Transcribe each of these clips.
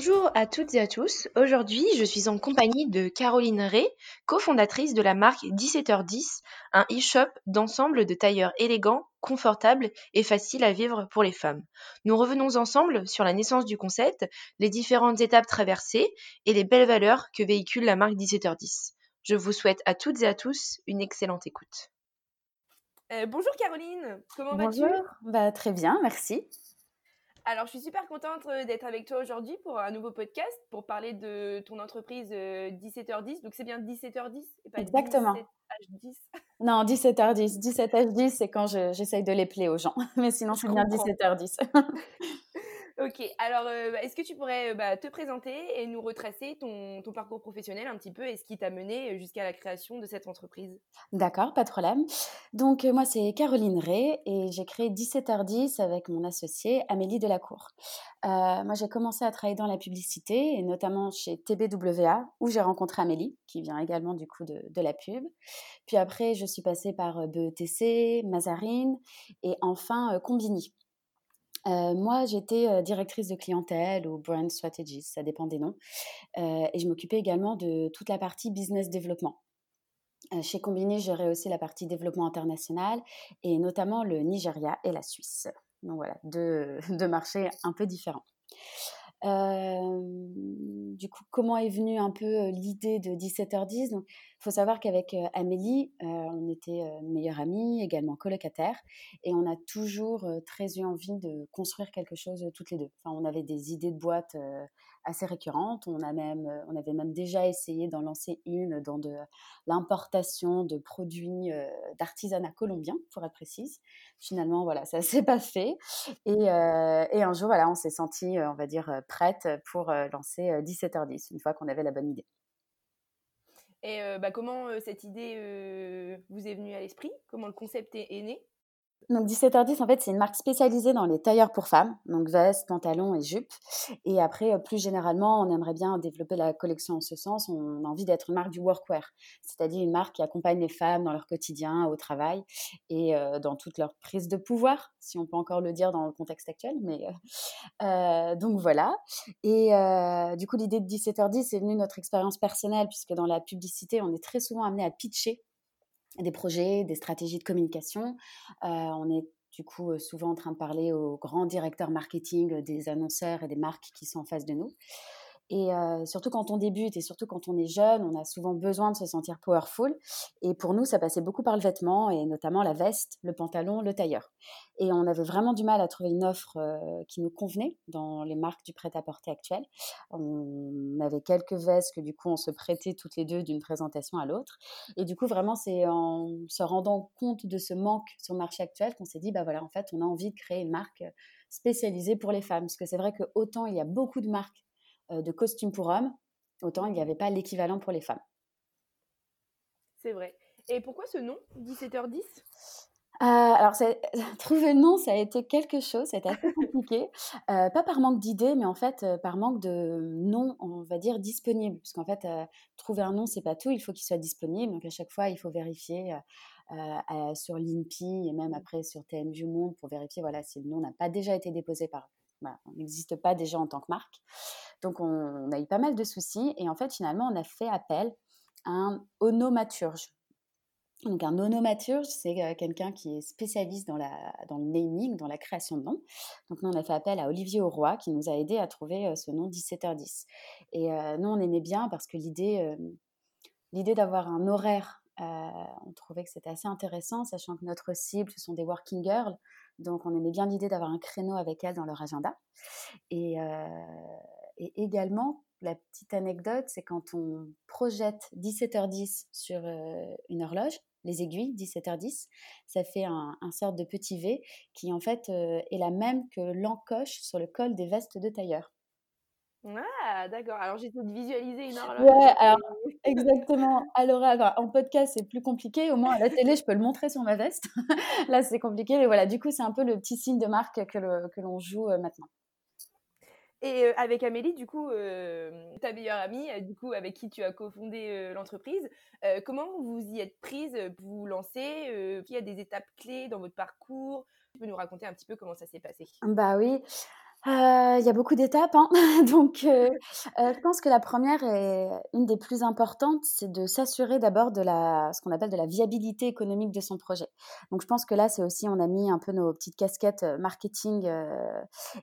Bonjour à toutes et à tous. Aujourd'hui, je suis en compagnie de Caroline Ray, cofondatrice de la marque 17h10, un e-shop d'ensemble de tailleurs élégants, confortables et faciles à vivre pour les femmes. Nous revenons ensemble sur la naissance du concept, les différentes étapes traversées et les belles valeurs que véhicule la marque 17h10. Je vous souhaite à toutes et à tous une excellente écoute. Euh, bonjour Caroline, comment vas-tu? Bonjour, bah, très bien, merci. Alors, je suis super contente euh, d'être avec toi aujourd'hui pour un nouveau podcast pour parler de ton entreprise 17h10. Donc, c'est bien 17h10 et pas Exactement. 17h10. Non, 17h10. 17h10, c'est quand je- j'essaye de les plaire aux gens. Mais sinon, Je c'est bien comprends. 17h10. Ok, alors euh, est-ce que tu pourrais euh, bah, te présenter et nous retracer ton, parcours professionnel un petit peu et ce qui t'a mené euh, jusqu'à la création de cette entreprise? D'accord, pas de problème. Donc, moi, c'est Caroline Ray et j'ai créé 17h10 avec mon associée Amélie Delacour. Moi, j'ai commencé à travailler dans la publicité et notamment chez TBWA où j'ai rencontré Amélie, qui vient également du coup de, la pub. Puis après, je suis passée par BETC, Mazarine et enfin euh, Combini. Euh, moi, j'étais directrice de clientèle ou brand strategist, ça dépend des noms. Et je m'occupais également de toute la partie business développement. Chez Combini, je gérais aussi la partie développement international et notamment le Nigeria et la Suisse. Donc voilà, deux marchés un peu différents. Du coup, comment est venue un peu l'idée de 17h10 Donc, il faut savoir qu'avec Amélie, on était meilleures amies, également colocataires, et on a toujours très eu envie de construire quelque chose toutes les deux. Enfin, on avait des idées de boîte assez récurrentes. On, a même, euh, on avait même déjà essayé d'en lancer une dans l'importation de produits euh, d'artisanat colombien, pour être précise. Finalement, voilà, ça s'est pas fait. Et, euh, et un jour, voilà, on s'est senti, on va dire, prête pour lancer euh, 17h10, une fois qu'on avait la bonne idée. Et bah, comment cette idée vous est venue à l'esprit? Comment le concept est né? Donc 17h10, en fait, c'est une marque spécialisée dans les tailleurs pour femmes, donc vestes, pantalons et jupes. Et après, euh, plus généralement, on aimerait bien développer la collection en ce sens. On a envie d'être une marque du workwear, c'est-à-dire une marque qui accompagne les femmes dans leur quotidien, au travail et euh, dans toute leur prise de pouvoir, si on peut encore le dire dans le contexte actuel. Mais euh, donc voilà. Et du coup, l'idée de 17h10 c'est venue de notre expérience personnelle, puisque dans la publicité, on est très souvent amené à pitcher des projets, des stratégies de communication. Euh, on est du coup euh, souvent en train de parler aux grands directeurs marketing, euh, des annonceurs et des marques qui sont en face de nous. Et euh, surtout quand on débute et surtout quand on est jeune, on a souvent besoin de se sentir powerful. Et pour nous, ça passait beaucoup par le vêtement et notamment la veste, le pantalon, le tailleur. Et on avait vraiment du mal à trouver une offre euh, qui nous convenait dans les marques du prêt-à-porter actuel. On avait quelques vestes que du coup on se prêtait toutes les deux d'une présentation à l'autre. Et du coup, vraiment, c'est en se rendant compte de ce manque sur le marché actuel qu'on s'est dit, bah voilà, en fait, on a envie de créer une marque spécialisée pour les femmes. Parce que c'est vrai que autant il y a beaucoup de marques de costumes pour hommes, autant il n'y avait pas l'équivalent pour les femmes. C'est vrai. Et pourquoi ce nom 17h10 Euh, alors, trouver le nom, ça a été quelque chose, ça a été assez compliqué. Euh, pas par manque d'idées, mais en fait, euh, par manque de noms, on va dire, disponibles. Parce qu'en fait, euh, trouver un nom, c'est pas tout, il faut qu'il soit disponible. Donc, à chaque fois, il faut vérifier euh, euh, sur l'INPI et même après sur TMJ Monde pour vérifier voilà, si le nom n'a pas déjà été déposé par. Voilà, on n'existe pas déjà en tant que marque. Donc, on, a eu pas mal de soucis. Et en fait, finalement, on a fait appel à un onomaturge. Donc un onomaturge, c'est euh, quelqu'un qui est spécialiste dans, la, dans le naming, dans la création de noms. Donc nous, on a fait appel à Olivier Auroy qui nous a aidé à trouver euh, ce nom 17h10. Et euh, nous, on aimait bien parce que l'idée, l'idée d'avoir un horaire, on trouvait que c'était assez intéressant, sachant que notre cible, ce sont des working girls. Donc on aimait bien l'idée d'avoir un créneau avec elles dans leur agenda. Et, euh, et également, la petite anecdote, c'est quand on projette 17h10 sur euh, une horloge, les aiguilles 17h10, ça fait un, un sorte de petit V qui en fait euh, est la même que l'encoche sur le col des vestes de tailleur. Ah, d'accord. Alors, j'essaie de visualiser une horloge. Ouais, alors, exactement. Alors, en podcast, c'est plus compliqué. Au moins, à la télé, je peux le montrer sur ma veste. Là, c'est compliqué. Mais voilà, du coup, c'est un peu le petit signe de marque que l'on joue maintenant. Et avec Amélie, du coup, ta meilleure amie, du coup, avec qui tu as cofondé l'entreprise, comment vous y êtes prise pour vous lancer Qu'il y a des étapes clés dans votre parcours? Tu peux nous raconter un petit peu comment ça s'est passé? Bah oui. Il y a beaucoup d'étapes, hein. donc je pense que la première et une des plus importantes, c'est de s'assurer d'abord de la ce qu'on appelle de la viabilité économique de son projet. Donc je pense que là, c'est aussi on a mis un peu nos petites casquettes, marketing,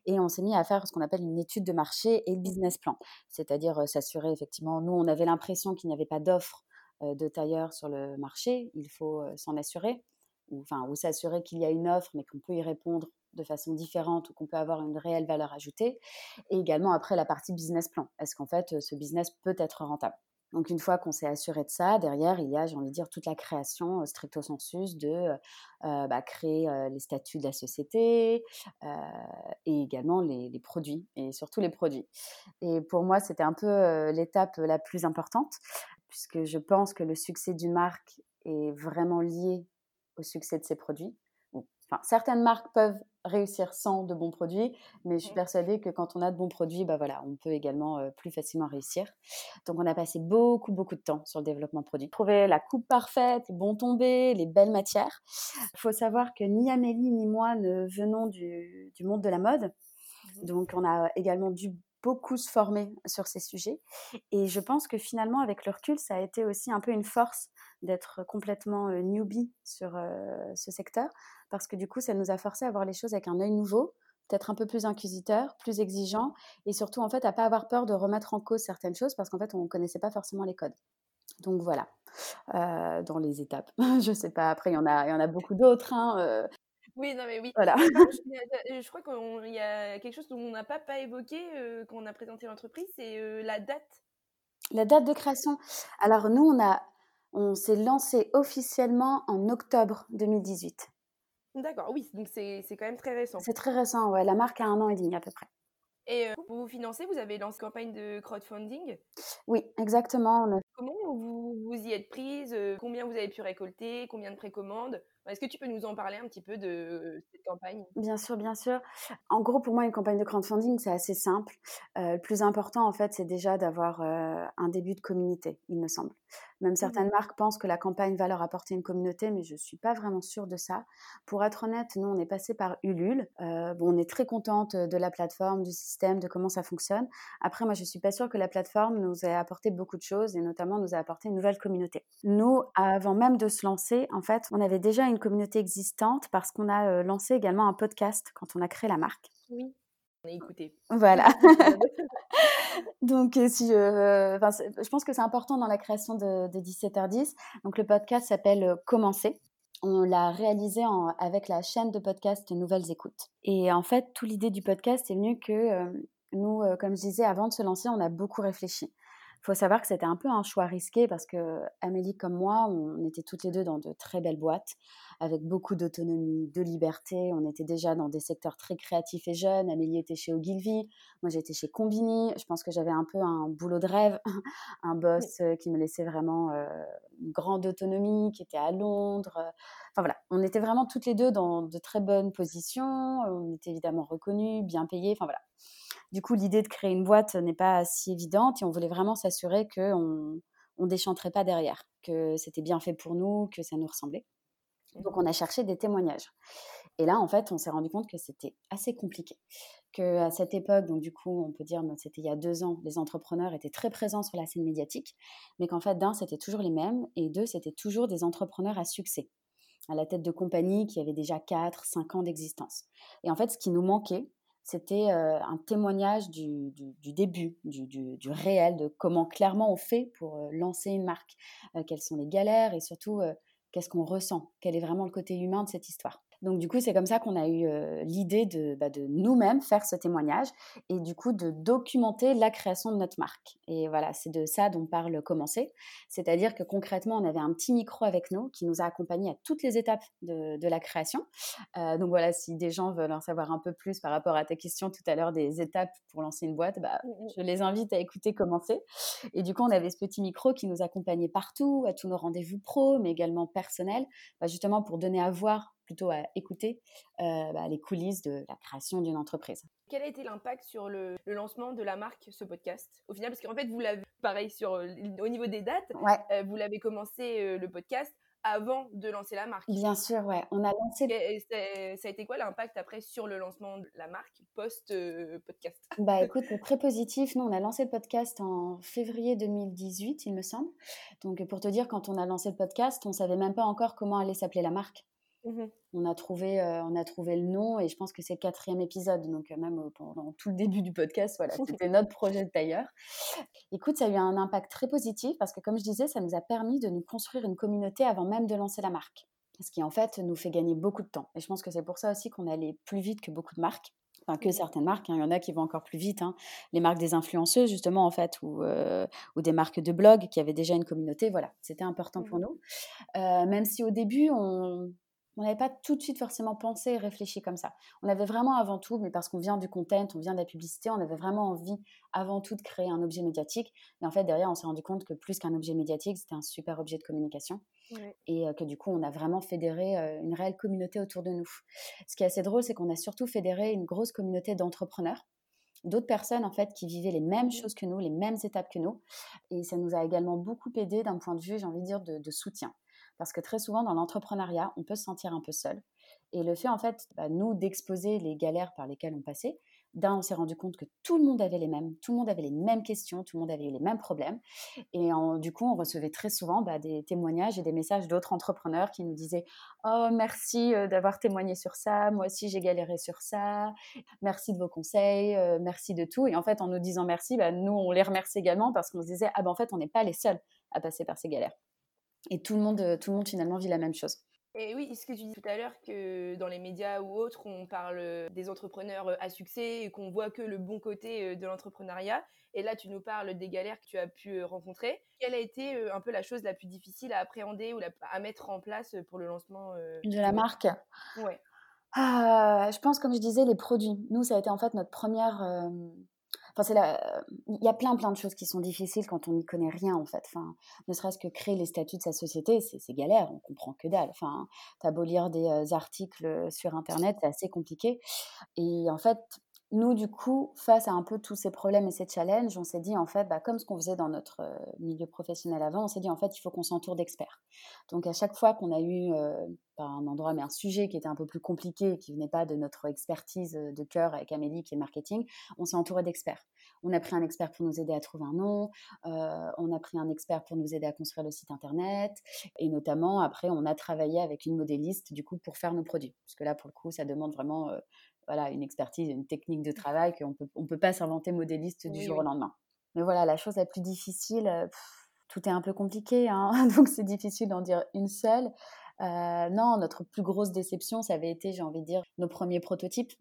et on s'est mis à faire ce qu'on appelle une étude de marché et le business plan. C'est-à-dire, s'assurer effectivement nous, on avait l'impression qu'il n'y avait pas d'offre, de tailleurs sur le marché, il faut, s'en assurer ou enfin ou s'assurer qu'il y a une offre mais qu'on peut y répondre de façon différente ou qu'on peut avoir une réelle valeur ajoutée. Et également après la partie business plan. Est-ce qu'en fait ce business peut être rentable? Donc une fois qu'on s'est assuré de ça, derrière, il y a, j'ai envie de dire, toute la création stricto sensus de bah, créer les statuts de la société et également les, les, produits, et surtout les produits. Et pour moi, c'était un peu l'étape la plus importante, puisque je pense que le succès d'une marque est vraiment lié au succès de ses produits. Enfin, certaines marques peuvent réussir sans de bons produits, mais je suis persuadée que quand on a de bons produits, bah voilà, on peut également plus facilement réussir. Donc on a passé beaucoup beaucoup de temps sur le développement produit. Trouver la coupe parfaite, les bons tombés, les belles matières. Il faut savoir que ni Amélie ni moi ne venons du, du monde de la mode. Mmh. Donc on a également dû beaucoup se former sur ces sujets. Et je pense que finalement, avec le recul, ça a été aussi un peu une force d'être complètement newbie sur ce secteur, parce que du coup, ça nous a forcé à voir les choses avec un œil nouveau, peut-être un peu plus inquisiteur, plus exigeant, et surtout en fait à pas avoir peur de remettre en cause certaines choses, parce qu'en fait, on ne connaissait pas forcément les codes. Donc voilà, dans les étapes. je sais pas, après, il y en a, y en a beaucoup d'autres. Hein, oui, non, mais oui. Voilà. je, crois qu'il y a quelque chose dont on n'a pas, pas évoqué quand on a présenté l'entreprise, c'est la date. La date de création. Alors nous, on a on s'est lancé officiellement en octobre 2018. D'accord, oui, donc c'est quand même très récent. C'est très récent, ouais. La marque a un an et demi à peu près. Et euh, pour vous financer, vous avez lancé une campagne de crowdfunding? Oui, exactement. Comment vous, vous y êtes prise? Euh, Combien vous avez pu récolter? Combien de précommandes? Est-ce que tu peux nous en parler un petit peu de cette campagne? Bien sûr, bien sûr. En gros, pour moi, une campagne de crowdfunding, c'est assez simple. Euh, le plus important, en fait, c'est déjà d'avoir euh, un début de communauté, il me semble. Même mmh certaines marques pensent que la campagne va leur apporter une communauté, mais je ne suis pas vraiment sûre de ça. Pour être honnête, nous, on est passé par Ulule. Euh, bon, on est très contente de la plateforme, du système, de comment ça fonctionne. Après, moi, je ne suis pas sûre que la plateforme nous ait apporté beaucoup de choses et notamment nous a apporté une nouvelle communauté. Nous, avant même de se lancer, en fait, on avait déjà une communauté existante parce qu'on a lancé également un podcast quand on a créé la marque. Oui, écouté. Voilà. Donc, si, je pense que c'est important dans la création de, 17h10. Donc, le podcast s'appelle Commencer. On l'a réalisé avec la chaîne de podcast Nouvelles Écoutes. Et en fait, toute l'idée du podcast est venue que nous, comme je disais, avant de se lancer, on a beaucoup réfléchi. Il faut savoir que c'était un peu un choix risqué parce que Amélie comme moi, on était toutes les deux dans de très belles boîtes avec beaucoup d'autonomie, de liberté. On était déjà dans des secteurs très créatifs et jeunes. Amélie était chez Ogilvy, moi j'étais chez Combini. Je pense que j'avais un peu un boulot de rêve, un boss euh, qui me laissait vraiment euh, une grande autonomie, qui était à Londres. Enfin voilà, on était vraiment toutes les deux dans de très bonnes positions. On était évidemment reconnus, bien payés. Enfin voilà. Du coup, l'idée de créer une boîte n'est pas si évidente et on voulait vraiment s'assurer qu'on on déchanterait pas derrière, que c'était bien fait pour nous, que ça nous ressemblait. Donc, on a cherché des témoignages. Et là, en fait, on s'est rendu compte que c'était assez compliqué. Que à cette époque, donc du coup, on peut dire, c'était il y a deux ans, les entrepreneurs étaient très présents sur la scène médiatique, mais qu'en fait, d'un, c'était toujours les mêmes, et deux, c'était toujours des entrepreneurs à succès, à la tête de compagnies qui avaient déjà 4, 5 ans d'existence. Et en fait, ce qui nous manquait, c'était un témoignage du, début, du, réel, de comment clairement on fait pour lancer une marque, quelles sont les galères et surtout qu'est-ce qu'on ressent, quel est vraiment le côté humain de cette histoire? Donc du coup, c'est comme ça qu'on a eu l'idée de, bah, de nous-mêmes faire ce témoignage et du coup de documenter la création de notre marque. Et voilà, c'est de ça dont parle Commencer. C'est-à-dire que concrètement, on avait un petit micro avec nous qui nous a accompagnés à toutes les étapes de, de la création. donc voilà, si des gens veulent en savoir un peu plus par rapport à ta question tout à l'heure des étapes pour lancer une boîte, bah, mmh, mmh. je les invite à écouter Commencer. Et du coup, on avait ce petit micro qui nous accompagnait partout, à tous nos rendez-vous pro, mais également personnels, bah, justement pour donner à voir plutôt à écouter euh, bah, les coulisses de la création d'une entreprise. Quel a été l'impact sur le, lancement de la marque, ce podcast? Au final, parce qu'en fait, vous l'avez, pareil, sur, euh, au niveau des dates, euh, vous l'avez commencé le podcast avant de lancer la marque. Bien sûr, ouais. On a lancé. ça a été quoi l'impact après sur le lancement de la marque post-podcast Bah écoute, très positif. Nous, on a lancé le podcast en février 2018, il me semble. Donc pour te dire, quand on a lancé le podcast, on savait même pas encore comment allait s'appeler la marque. Mmh on, a trouvé, euh, on a trouvé le nom et je pense que c'est le quatrième épisode. Donc, euh, même euh, pendant tout le début du podcast, voilà, c'était notre projet de tailleur. Écoute, ça a eu un impact très positif parce que, comme je disais, ça nous a permis de nous construire une communauté avant même de lancer la marque. Ce qui, en fait, nous fait gagner beaucoup de temps. Et je pense que c'est pour ça aussi qu'on allait plus vite que beaucoup de marques enfin que mmh certaines marques, hein. il y en a qui vont encore plus vite, hein. les marques des influenceuses justement en fait, ou, ou, des marques de blog qui avaient déjà une communauté, voilà, c'était important pour mmh nous. même si au début on, on n'avait pas tout de suite forcément pensé et réfléchi comme ça. On avait vraiment avant tout, mais parce qu'on vient du content, on vient de la publicité, on avait vraiment envie avant tout de créer un objet médiatique. Mais en fait, derrière, on s'est rendu compte que plus qu'un objet médiatique, c'était un super objet de communication. Et euh, que du coup, on a vraiment fédéré euh, une réelle communauté autour de nous. Ce qui est assez drôle, c'est qu'on a surtout fédéré une grosse communauté d'entrepreneurs d'autres personnes en fait qui vivaient les mêmes mmh choses que nous, les mêmes étapes que nous. Et ça nous a également beaucoup aidé d'un point de vue, j'ai envie de dire, de soutien. Parce que très souvent, dans l'entrepreneuriat, on peut se sentir un peu seul. Et le fait, en fait, bah, nous, d'exposer les galères par lesquelles on passait, d'un, on s'est rendu compte que tout le monde avait les mêmes, tout le monde avait les mêmes questions, tout le monde avait les mêmes problèmes. Et du coup, on recevait très souvent bah, des témoignages et des messages d'autres entrepreneurs qui nous disaient Oh, merci euh, d'avoir témoigné sur ça, moi aussi j'ai galéré sur ça, merci de vos conseils, euh, merci de tout. Et en fait, en nous disant merci, bah, nous, on les remercie également parce qu'on se disait Ah, ben en fait, on n'est pas les seuls à passer par ces galères. Et tout le monde, euh, tout le monde finalement vit la même chose. Et oui, ce que tu dis tout à l'heure, que dans les médias ou autres, on parle euh, des entrepreneurs euh, à succès et qu'on voit que le bon côté de l'entrepreneuriat. Et là, tu nous parles des galères que tu as pu rencontrer. Quelle a été un peu la chose la plus difficile à appréhender ou à mettre en place pour le lancement de la marque? Ouais. Ah, je pense, comme je disais, les produits. Nous, ça a été en fait notre première il y a plein plein de choses qui sont difficiles quand on n'y connaît rien en fait. Enfin, ne serait-ce que créer les statuts de sa société, c'est galère, on comprend que dalle. Enfin, t'as beau lire des euh, articles sur internet, c'est assez compliqué. Et en fait, nous, du coup, face à un peu tous ces problèmes et ces challenges, on s'est dit, en fait, bah, comme ce qu'on faisait dans notre euh, milieu professionnel avant, on s'est dit, en fait, il faut qu'on s'entoure d'experts. Donc, à chaque fois qu'on a eu, euh, pas un endroit, mais un sujet qui était un peu plus compliqué, qui venait pas de notre expertise euh, de cœur avec Amélie, qui est marketing, on s'est entouré d'experts. On a pris un expert pour nous aider à trouver un nom, on a pris un expert pour nous aider à construire le site internet, et notamment, après, on a travaillé avec une modéliste, du coup, pour faire nos produits. Parce que là, pour le coup, ça demande vraiment voilà, une expertise, une technique de travail qu'on peut, on peut pas s'inventer modéliste du jour au lendemain. Mais voilà, la chose la plus difficile, euh, tout est un peu compliqué, hein, donc c'est difficile d'en dire une seule. Euh, non, notre plus grosse déception, ça avait été, j'ai envie de dire, nos premiers prototypes.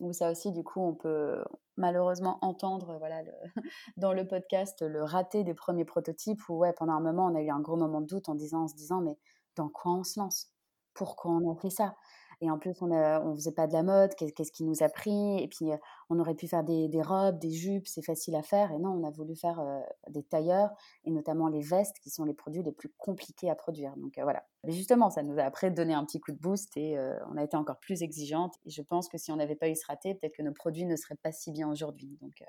Où ça aussi, du coup, on peut malheureusement entendre, voilà, dans le podcast, le raté des premiers prototypes. Où ouais, pendant un moment, on a eu un gros moment de doute en disant, en se disant, mais dans quoi on se lance? Pourquoi on a fait ça? Et en plus, on ne faisait pas de la mode, qu'est-ce qui nous a pris? Et puis, on aurait pu faire des, robes, des jupes, c'est facile à faire. Et non, on a voulu faire des tailleurs, et notamment les vestes, qui sont les produits les plus compliqués à produire. Donc voilà. Mais justement, ça nous a après donné un petit coup de boost, et on a été encore plus exigeante. Et je pense que si on n'avait pas eu ce raté, peut-être que nos produits ne seraient pas si bien aujourd'hui. Donc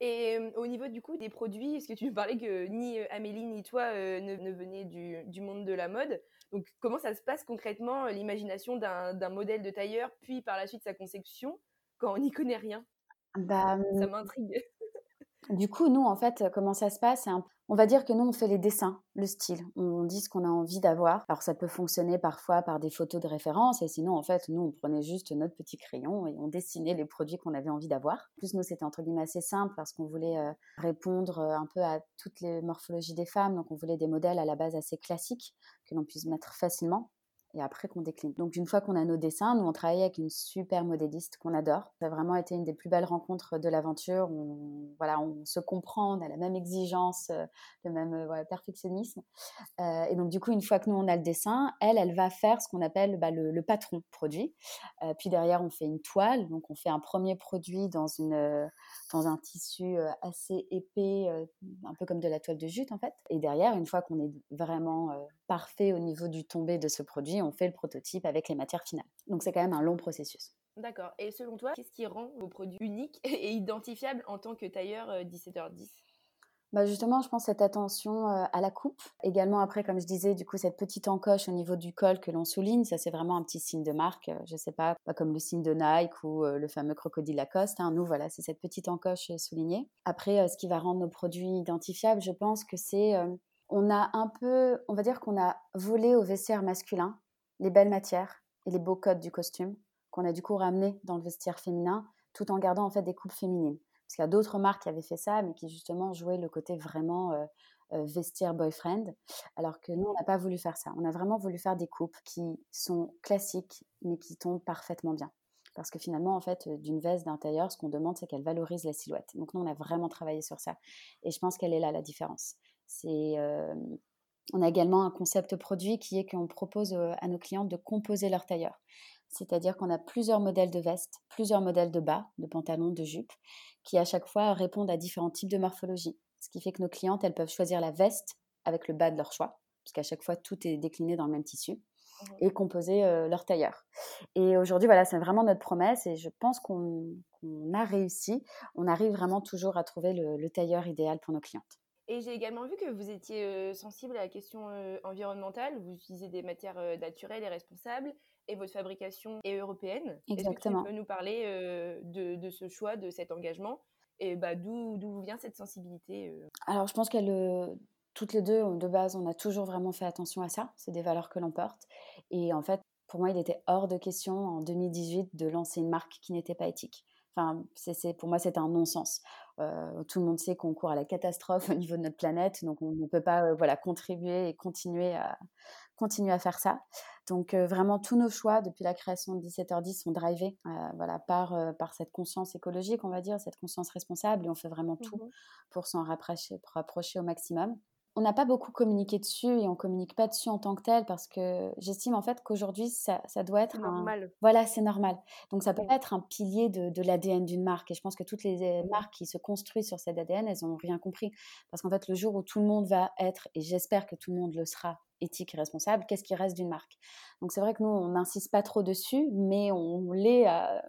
et au niveau du coup des produits, est-ce que tu parlais que ni Amélie ni toi ne, ne du, monde de la mode? Donc comment ça se passe concrètement l'imagination d'un modèle de tailleur, puis par la suite sa conception, quand on n'y connaît rien? Bah, Ça m'intrigue. Du coup, nous, en fait, comment ça se passe On va dire que nous, on fait les dessins, le style. On dit ce qu'on a envie d'avoir. Alors, ça peut fonctionner parfois par des photos de référence. Et sinon, en fait, nous, on prenait juste notre petit crayon et on dessinait les produits qu'on avait envie d'avoir. En plus, nous, c'était entre guillemets assez simple parce qu'on voulait euh, répondre euh, un peu à toutes les morphologies des femmes. Donc, on voulait des modèles à la base assez classiques que l'on puisse mettre facilement et après qu'on décline. Donc une fois qu'on a nos dessins, nous on travaille avec une super modéliste qu'on adore. Ça a vraiment été une des plus belles rencontres de l'aventure. On, voilà, on se comprend, on a la même exigence, euh, le même euh, perfectionnisme. Euh, et donc du coup, une fois que nous on a le dessin, elle, elle va faire ce qu'on appelle bah, le, patron produit. puis derrière, on fait une toile. Donc on fait un premier produit dans, une, dans un tissu assez épais, un peu comme de la toile de jute en fait. Et derrière, une fois qu'on est vraiment parfait au niveau du tombé de ce produit, on fait le prototype avec les matières finales. Donc c'est quand même un long processus. D'accord. Et selon toi, qu'est-ce qui rend vos produits uniques et identifiables en tant que tailleur 17h10 euh, bah justement, je pense cette attention euh, à la coupe. Également, après, comme je disais, du coup, cette petite encoche au niveau du col que l'on souligne, ça c'est vraiment un petit signe de marque. Euh, je sais pas, pas comme le signe de Nike ou le fameux crocodile Lacoste. Hein. Nous, voilà, c'est cette petite encoche soulignée. Après, ce qui va rendre nos produits identifiables, je pense que c'est on a un peu, on va dire qu'on a volé au vestiaire masculin les belles matières et les beaux codes du costume qu'on a du coup ramené dans le vestiaire féminin tout en gardant en fait des coupes féminines. Parce qu'il y a d'autres marques qui avaient fait ça, mais qui justement jouaient le côté vraiment euh, euh, vestiaire boyfriend, alors que nous, on n'a pas voulu faire ça. On a vraiment voulu faire des coupes qui sont classiques, mais qui tombent parfaitement bien. Parce que finalement, en fait, d'une veste, d'un tailleur, ce qu'on demande, c'est qu'elle valorise la silhouette. Donc nous, on a vraiment travaillé sur ça. Et je pense qu'elle est là, la différence. C'est euh, on a également un concept produit qui est qu'on propose euh, à nos clients de composer leur tailleur. C'est-à-dire qu'on a plusieurs modèles de vestes, plusieurs modèles de bas, de pantalons, de jupes, qui à chaque fois répondent à différents types de morphologie. Ce qui fait que nos clientes, elles peuvent choisir la veste avec le bas de leur choix, puisqu'à chaque fois, tout est décliné dans le même tissu, mmh et composer euh, leur tailleur. Et aujourd'hui, voilà, c'est vraiment notre promesse, et je pense qu'on a réussi. On arrive vraiment toujours à trouver le tailleur idéal pour nos clientes. Et j'ai également vu que vous étiez sensible à la question environnementale. Vous utilisez des matières naturelles et responsables et votre fabrication est européenne. Exactement. Est-ce que tu peux nous parler de, ce choix, de cet engagement et bah, d'où vient cette sensibilité Alors, je pense qu'elle toutes les deux, de base, on a toujours vraiment fait attention à ça. C'est des valeurs que l'on porte. Et en fait, pour moi, il était hors de question en 2018 de lancer une marque qui n'était pas éthique. Enfin, c'est, pour moi, c'est un non-sens. Euh, tout le monde sait qu'on court à la catastrophe au niveau de notre planète, donc on ne peut pas euh, voilà, contribuer et continuer à, continuer à faire ça. Donc euh, vraiment, tous nos choix depuis la création de 17h10 sont drivés voilà, par, par cette conscience écologique, on va dire, cette conscience responsable, et on fait vraiment tout mmh pour s'en rapprocher, pour rapprocher au maximum on n'a pas beaucoup communiqué dessus et on communique pas dessus en tant que tel parce que j'estime en fait qu'aujourd'hui ça, doit être normal. Voilà, c'est normal. Donc ça peut pas être un pilier de, l'ADN d'une marque. Et je pense que toutes les marques qui se construisent sur cet ADN, elles n'ont rien compris. Parce qu'en fait, le jour où tout le monde va être, et j'espère que tout le monde le sera, éthique et responsable, qu'est-ce qui reste d'une marque? Donc c'est vrai que nous, on n'insiste pas trop dessus, mais on l'est à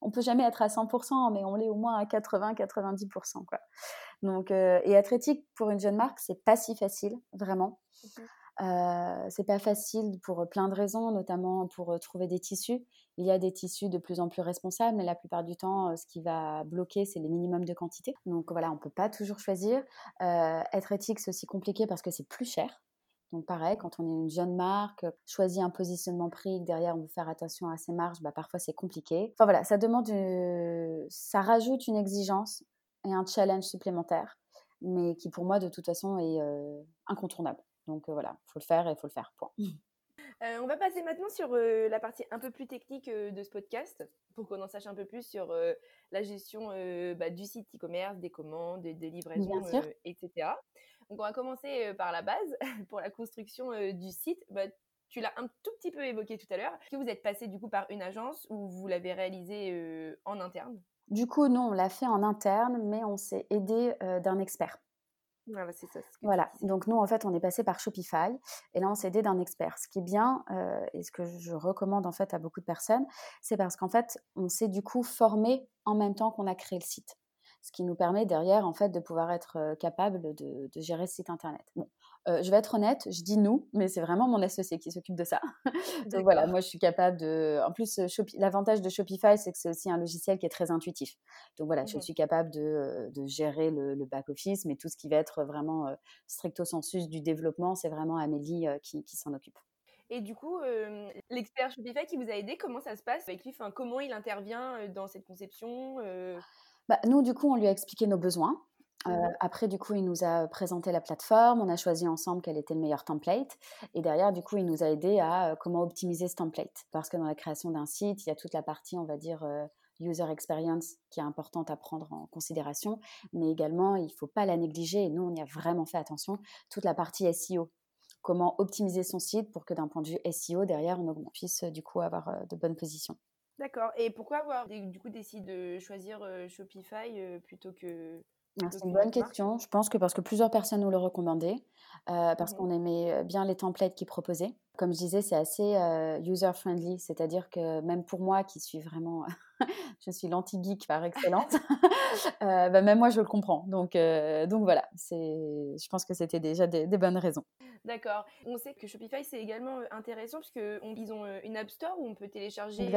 on peut jamais être à 100%, mais on l'est au moins à 80-90%. Quoi. Donc, euh, et être éthique pour une jeune marque, c'est pas si facile, vraiment. Euh, c'est pas facile pour plein de raisons, notamment pour euh, trouver des tissus. Il y a des tissus de plus en plus responsables, mais la plupart du temps, ce qui va bloquer, c'est les minimums de quantité. Donc voilà, on peut pas toujours choisir. être éthique, c'est aussi compliqué parce que c'est plus cher. Donc pareil, quand on est une jeune marque, choisit un positionnement prix, derrière on veut faire attention à ses marges, bah parfois c'est compliqué. Enfin voilà, ça demande, ça rajoute une exigence et un challenge supplémentaire, mais qui pour moi de toute façon est euh, incontournable. Donc euh, voilà, il faut le faire et il faut le faire. Point. Euh, on va passer maintenant sur la partie un peu plus technique de ce podcast pour qu'on en sache un peu plus sur la gestion bah, du site e-commerce, des commandes, des, livraisons, etc. Donc on va commencer par la base pour la construction du site. Bah, tu l'as un tout petit peu évoqué tout à l'heure. Est-ce que vous êtes passé du coup par une agence ou vous l'avez réalisé en interne? Du coup, non, on l'a fait en interne, mais on s'est aidé d'un expert. Voilà, c'est ça. Voilà, donc nous, en fait, on est passé par Shopify, et là, on s'est aidé d'un expert. Ce qui est bien, et ce que je recommande en fait à beaucoup de personnes, c'est parce qu'en fait, on s'est du coup formé en même temps qu'on a créé le site ce qui nous permet derrière en fait de pouvoir être capable de, gérer ce site internet. Bon, je vais être honnête, je dis nous, mais c'est vraiment mon associé qui s'occupe de ça. Donc voilà, moi je suis capable de. En plus, l'avantage de Shopify, c'est que c'est aussi un logiciel qui est très intuitif. Donc voilà, je mmh suis capable de, gérer le, back office, mais tout ce qui va être vraiment stricto sensus du développement, c'est vraiment Amélie qui, s'en occupe. Et du coup, l'expert Shopify qui vous a aidé, comment ça se passe? Avec lui enfin, Comment il intervient dans cette conception bah, nous, du coup, on lui a expliqué nos besoins. Euh, après, du coup, il nous a présenté la plateforme, on a choisi ensemble quel était le meilleur template, et derrière, du coup, il nous a aidé à comment optimiser ce template. Parce que dans la création d'un site, il y a toute la partie, on va dire, user experience qui est importante à prendre en considération, mais également, il ne faut pas la négliger, et nous, on y a vraiment fait attention, toute la partie SEO. Comment optimiser son site pour que d'un point de vue SEO, derrière, on puisse du coup avoir de bonnes positions. D'accord. Et pourquoi avoir du coup décidé de choisir Shopify plutôt que ah, c'est une bonne question. Je pense que parce que plusieurs personnes nous le recommandaient, euh, parce mmh qu'on aimait bien les templates qu'ils proposaient. Comme je disais, c'est assez user-friendly, c'est-à-dire que même pour moi qui suis vraiment, je suis l'anti-geek par excellence, euh, bah, même moi je le comprends. Donc, donc voilà, je pense que c'était déjà des, bonnes raisons. D'accord. On sait que Shopify c'est également intéressant parce qu'ils ont une App Store où on peut télécharger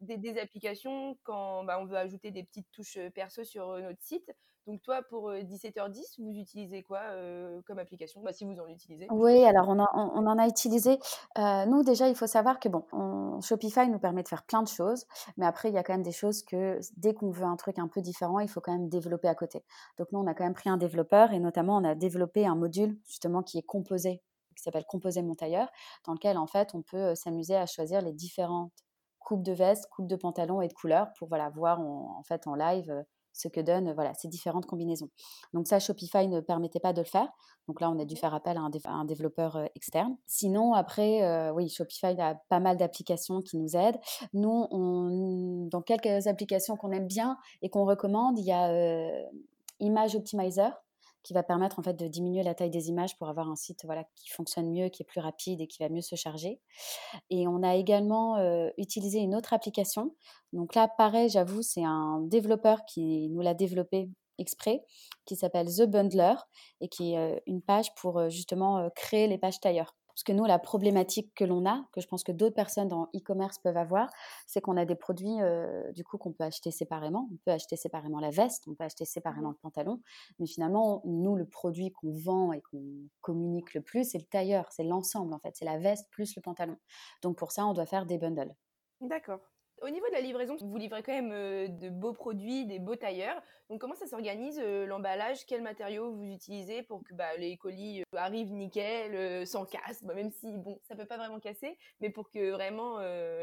des, des, applications quand bah, on veut ajouter des petites touches perso sur notre site. Donc toi, pour 17h10, vous utilisez quoi comme application? Bah, Si vous en utilisez. Oui, alors on, en a utilisé. nous, déjà, il faut savoir que bon, Shopify nous permet de faire plein de choses, mais après, il y a quand même des choses que dès qu'on veut un truc un peu différent, il faut quand même développer à côté. Donc nous, on a quand même pris un développeur et notamment, on a développé un module justement qui est composé, qui s'appelle Composer mon tailleur, dans lequel en fait, on peut s'amuser à choisir les différentes coupes de veste, coupes de pantalon et de couleurs pour voilà, voir en fait en live ce que donnent voilà, ces différentes combinaisons. Donc ça, Shopify ne permettait pas de le faire. Donc là, on a dû faire appel à un, développeur externe. Sinon, après, euh, oui, Shopify a pas mal d'applications qui nous aident. Nous, on, dans quelques applications qu'on aime bien et qu'on recommande, il y a euh, Image Optimizer qui va permettre en fait de diminuer la taille des images pour avoir un site voilà qui fonctionne mieux, qui est plus rapide et qui va mieux se charger. Et on a également utilisé une autre application. Donc là, pareil, j'avoue, c'est un développeur qui nous l'a développé exprès, qui s'appelle The Bundler et qui est une page pour justement créer les pages tailleurs. Parce que nous, la problématique que l'on a, que je pense que d'autres personnes dans e-commerce peuvent avoir, c'est qu'on a des produits euh, du coup qu'on peut acheter séparément. On peut acheter séparément la veste, on peut acheter séparément le pantalon, mais finalement, nous, le produit qu'on vend et qu'on communique le plus, c'est le tailleur, c'est l'ensemble en fait, c'est la veste plus le pantalon. Donc pour ça, on doit faire des bundles. D'accord. Au niveau de la livraison, vous livrez quand même euh, de beaux produits, des beaux tailleurs. Donc comment ça s'organise euh, l'emballage? Quels matériaux vous utilisez pour que bah, les colis euh, arrivent nickel, sans casse bah, Même si bon, ça peut pas vraiment casser, mais pour que vraiment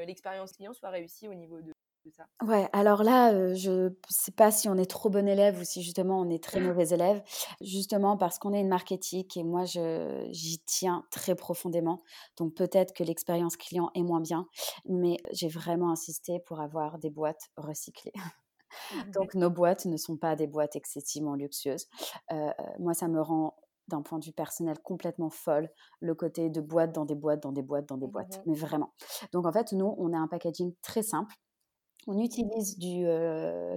l'expérience client soit réussie au niveau de, ça Ouais, alors là, je ne sais pas si on est trop bon élève ou si justement on est très mauvais élève, justement parce qu'on est une marque éthique et moi j'y tiens très profondément. Donc peut-être que l'expérience client est moins bien, mais j'ai vraiment insisté pour avoir des boîtes recyclées. Mmh Donc nos boîtes ne sont pas des boîtes excessivement luxueuses. moi, ça me rend d'un point de vue personnel complètement folle, le côté de boîtes dans des boîtes, dans des boîtes, dans des mmh boîtes. Mais vraiment. Donc en fait, nous, on a un packaging très simple on utilise du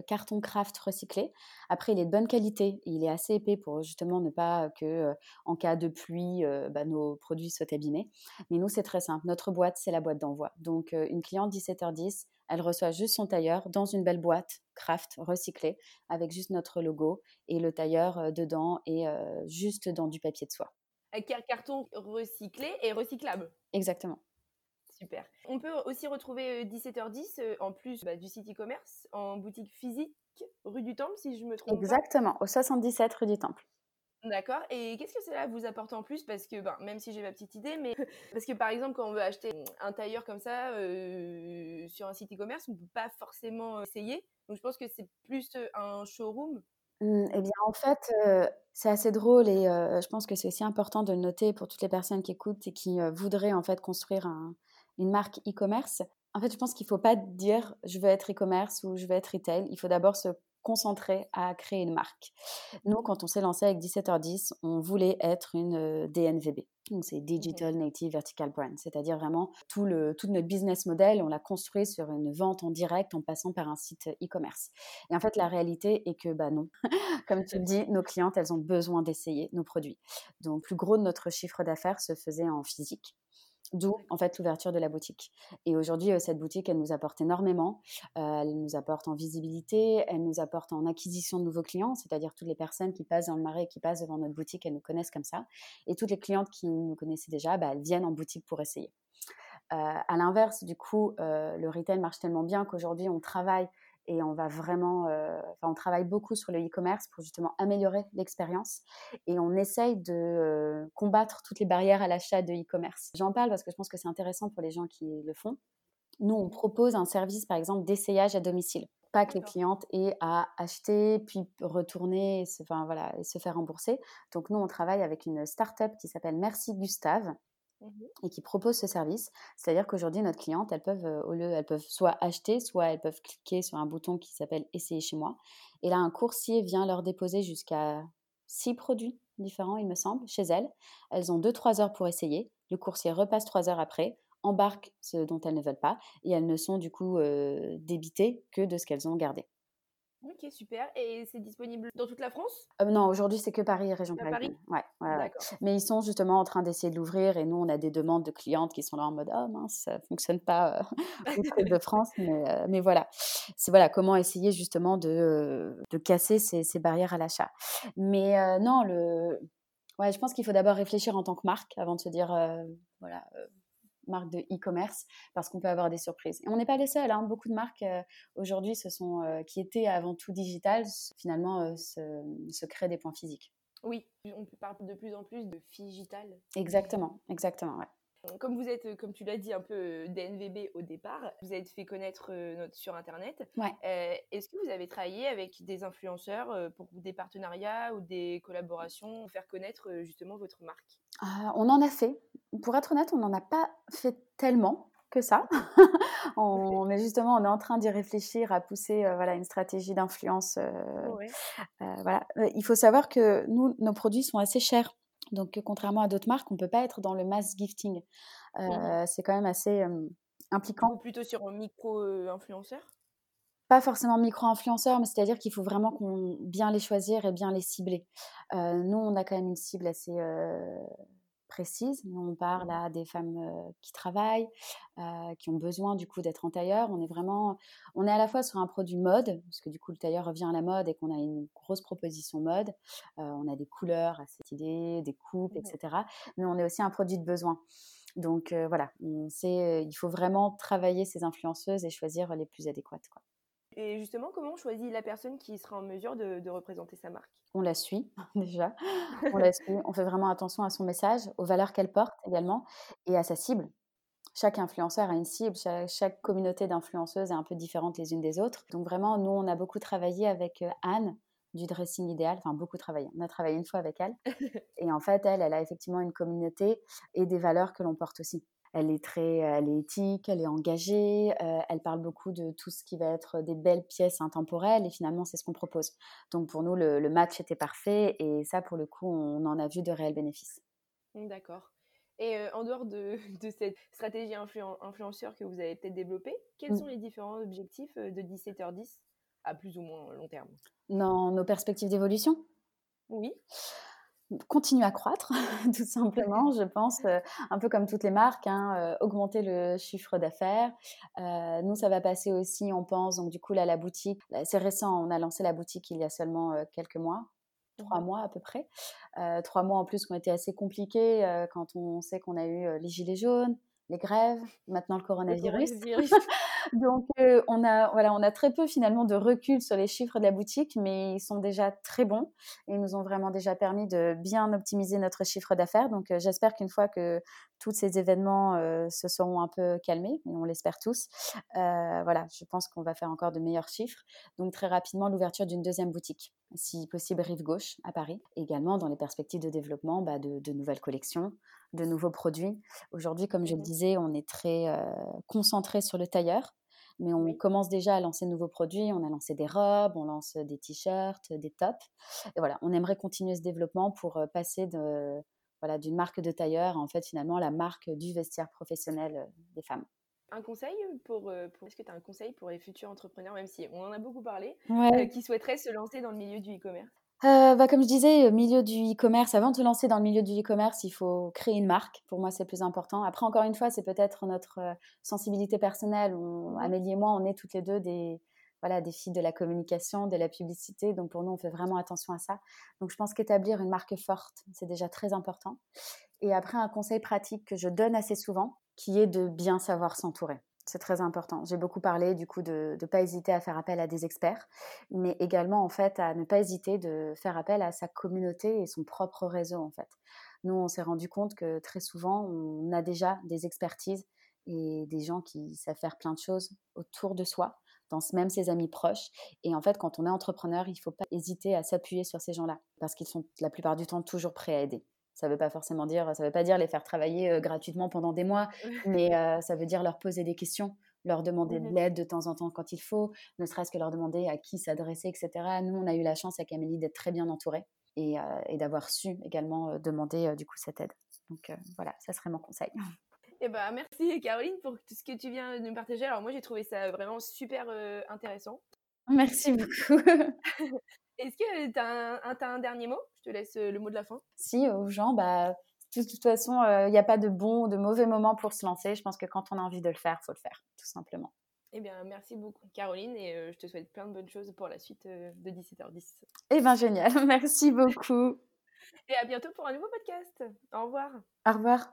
carton craft recyclé. Après, il est de bonne qualité. Il est assez épais pour justement ne pas que, en cas de pluie, bah, nos produits soient abîmés. Mais nous, c'est très simple. Notre boîte, c'est la boîte d'envoi. Donc, une cliente 17h10, elle reçoit juste son tailleur dans une belle boîte craft recyclée avec juste notre logo et le tailleur dedans et juste dans du papier de soie. Un carton recyclé et recyclable. Exactement. Super. On peut aussi retrouver 17h10 euh, euh, en plus bah, du site e-commerce en boutique physique rue du Temple, si je me trompe. Exactement, au 77 rue du Temple. D'accord. Et qu'est-ce que cela vous apporte en plus? Parce que, ben, même si j'ai ma petite idée, mais parce que par exemple, quand on veut acheter un tailleur comme ça euh, sur un site e-commerce, on ne peut pas forcément essayer. Donc je pense que c'est plus un showroom. Mmh, eh bien, en fait, c'est assez drôle et je pense que c'est aussi important de le noter pour toutes les personnes qui écoutent et qui voudraient en fait construire un, une marque e-commerce, en fait, je pense qu'il ne faut pas dire je veux être e-commerce ou je veux être retail. Il faut d'abord se concentrer à créer une marque. Nous, quand on s'est lancé avec 17h10, on voulait être une euh, DNVB. Donc, c'est Digital Native Vertical Brand, c'est-à-dire vraiment tout, le, tout notre business model, on l'a construit sur une vente en direct en passant par un site e-commerce. Et en fait, la réalité est que, bah non, comme tu le dis, nos clientes, elles ont besoin d'essayer nos produits. Donc, le plus gros de notre chiffre d'affaires se faisait en physique. D'où en fait l'ouverture de la boutique. Et aujourd'hui, euh, cette boutique, elle nous apporte énormément. Euh, elle nous apporte en visibilité, elle nous apporte en acquisition de nouveaux clients, c'est-à-dire toutes les personnes qui passent dans le marais, qui passent devant notre boutique, elles nous connaissent comme ça. Et toutes les clientes qui nous connaissaient déjà, bah, elles viennent en boutique pour essayer. Euh, à l'inverse, du coup, le retail marche tellement bien qu'aujourd'hui, on travaille et on va vraiment, enfin, on travaille beaucoup sur le e-commerce pour justement améliorer l'expérience et on essaye de combattre toutes les barrières à l'achat de e-commerce. J'en parle parce que je pense que c'est intéressant pour les gens qui le font. Nous, on propose un service, par exemple, d'essayage à domicile. Pas que les clientes aient à acheter, puis retourner, et se, enfin, voilà, et se faire rembourser. Donc, nous, on travaille avec une start-up qui s'appelle Merci Gustave, mmh et qui propose ce service. C'est-à-dire qu'aujourd'hui, notre cliente, elles peuvent, au elles peuvent soit acheter, soit elles peuvent cliquer sur un bouton qui s'appelle Essayer chez moi. Et là, un coursier vient leur déposer jusqu'à six produits différents, il me semble, chez elles. Elles ont 2-3 heures pour essayer. Le coursier repasse 3 heures après embarquent ce dont elles ne veulent pas et elles ne sont du coup débitées que de ce qu'elles ont gardé. Ok, super. Et c'est disponible dans toute la France? Non, aujourd'hui c'est que Paris et région. Ouais, ouais, Mais ils sont justement en train d'essayer de l'ouvrir et nous on a des demandes de clientes qui sont là en mode oh mince, ça fonctionne pas euh, de France, mais, mais voilà. C'est voilà comment essayer justement de, de casser ces, ces, barrières à l'achat. Mais non, le, ouais, je pense qu'il faut d'abord réfléchir en tant que marque avant de se dire voilà marques de e-commerce parce qu'on peut avoir des surprises. Et on n'est pas les seuls. Hein. Beaucoup de marques euh, aujourd'hui se sont, euh, qui étaient avant tout digitales, finalement euh, se, créent des points physiques. Oui, on parle de plus en plus de digital. Exactement, exactement. Ouais. Comme vous êtes, comme tu l'as dit, un peu DNVB au départ, vous avez fait connaître notre, sur Internet. Ouais. Est-ce que vous avez travaillé avec des influenceurs pour des partenariats ou des collaborations pour faire connaître justement votre marque? Ah, On en a fait pour être honnête, on n'en a pas fait tellement que ça. on, mais justement, on est en train d'y réfléchir à pousser euh, voilà, une stratégie d'influence. Euh, euh, voilà. Il faut savoir que nous, nos produits sont assez chers. Donc, contrairement à d'autres marques, on ne peut pas être dans le mass gifting. Mmh c'est quand même assez impliquant. Ou plutôt sur micro-influenceur pas forcément micro-influenceurs, mais c'est-à-dire qu'il faut vraiment qu'on bien les choisir et bien les cibler. nous, on a quand même une cible assez précise. on parle à des femmes qui travaillent, qui ont besoin du coup d'être en tailleur. On est vraiment, on est à la fois sur un produit mode, parce que du coup le tailleur revient à la mode et qu'on a une grosse proposition mode. on a des couleurs à cette idée, des coupes, etc. Mais on est aussi un produit de besoin. Donc voilà, on sait, il faut vraiment travailler ces influenceuses et choisir les plus adéquates. Quoi. Et justement, comment on choisit la personne qui sera en mesure de, représenter sa marque? On la suit déjà. On la suit. On fait vraiment attention à son message, aux valeurs qu'elle porte également et à sa cible. Chaque influenceur a une cible, chaque, communauté d'influenceuses est un peu différente les unes des autres. Donc vraiment, nous, on a beaucoup travaillé avec euh, Anne du dressing idéal, enfin beaucoup travaillé. On a travaillé une fois avec elle. Et en fait, elle, elle a effectivement une communauté et des valeurs que l'on porte aussi. Elle est très, elle est éthique, elle est engagée, euh, elle parle beaucoup de tout ce qui va être des belles pièces intemporelles et finalement c'est ce qu'on propose. Donc pour nous le, match était parfait et ça pour le coup on en a vu de réels bénéfices. Mmh, d'accord. Et euh, en dehors de, cette stratégie influenceur que vous avez peut-être développée, quels mmh. sont les différents objectifs euh, de 17h10 à plus ou moins long terme? Dans nos perspectives d'évolution? Oui continuer à croître, tout simplement, je pense, euh, un peu comme toutes les marques, hein, euh, augmenter le chiffre d'affaires. Euh, nous, ça va passer aussi, on pense, donc du coup, là, la boutique, c'est récent, on a lancé la boutique il y a seulement quelques mois, trois mois à peu près. trois mois en plus qui ont été assez compliqués quand on sait qu'on a eu les gilets jaunes, les grèves, maintenant le coronavirus. Donc, on, a, voilà, on a très peu finalement de recul sur les chiffres de la boutique, mais ils sont déjà très bons et nous ont vraiment déjà permis de bien optimiser notre chiffre d'affaires. Donc, j'espère qu'une fois que tous ces événements se seront un peu calmés, et on l'espère tous, voilà, je pense qu'on va faire encore de meilleurs chiffres. Donc, très rapidement, l'ouverture d'une deuxième boutique, si possible rive gauche à Paris. Également, dans les perspectives de développement bah, de nouvelles collections, de nouveaux produits. Aujourd'hui, comme je le mmh disais, on est très concentré sur le tailleur, mais on commence déjà à lancer de nouveaux produits. On a lancé des robes, on lance des t-shirts, des tops. Et voilà, on aimerait continuer ce développement pour passer de voilà d'une marque de tailleur à en fait finalement la marque du vestiaire professionnel des femmes. Un conseil pour, pour est-ce que tu as un conseil pour les futurs entrepreneurs, même si on en a beaucoup parlé, qui souhaiteraient se lancer dans le milieu du e-commerce? Euh, bah, comme je disais, milieu du e-commerce, avant de se lancer dans le milieu du e-commerce, il faut créer une marque. Pour moi, c'est plus important. Après, encore une fois, c'est peut-être notre euh, sensibilité personnelle. Amélie et moi, on est toutes les deux des, voilà, des filles de la communication, de la publicité. Donc, pour nous, on fait vraiment attention à ça. Donc, je pense qu'établir une marque forte, c'est déjà très important. Et après, un conseil pratique que je donne assez souvent, qui est de bien savoir s'entourer C'est très important. J'ai beaucoup parlé du coup de ne pas hésiter à faire appel à des experts, mais également en fait à ne pas hésiter de faire appel à sa communauté et son propre réseau en fait. Nous, on s'est rendu compte que très souvent, on a déjà des expertises et des gens qui savent faire plein de choses autour de soi, dans même ses amis proches. Et en fait, quand on est entrepreneur, il ne faut pas hésiter à s'appuyer sur ces gens-là, parce qu'ils sont la plupart du temps toujours prêts à aider. Ça veut pas forcément dire, ça veut pas dire les faire travailler gratuitement pendant des mois, mais ça veut dire leur poser des questions, leur demander de mmh l'aide de temps en temps quand il faut, ne serait-ce que leur demander à qui s'adresser, etc. Nous, on a eu la chance avec Amélie d'être très bien entourée et, d'avoir su également demander du coup cette aide. Donc voilà, ça serait mon conseil. Eh ben, merci Caroline pour tout ce que tu viens de nous partager. Alors moi j'ai trouvé ça vraiment super intéressant. Merci beaucoup. Est-ce que tu as, un dernier mot? Je te laisse euh, le mot de la fin. Si, aux gens, bah, de toute façon, il euh, n'y a pas de bon ou de mauvais moment pour se lancer. Je pense que quand on a envie de le faire, il faut le faire, tout simplement. Eh bien, merci beaucoup, Caroline, et euh, je te souhaite plein de bonnes choses pour la suite de 17h10. Eh bien, génial. Merci beaucoup. Et à bientôt pour un nouveau podcast. Au revoir. Au revoir.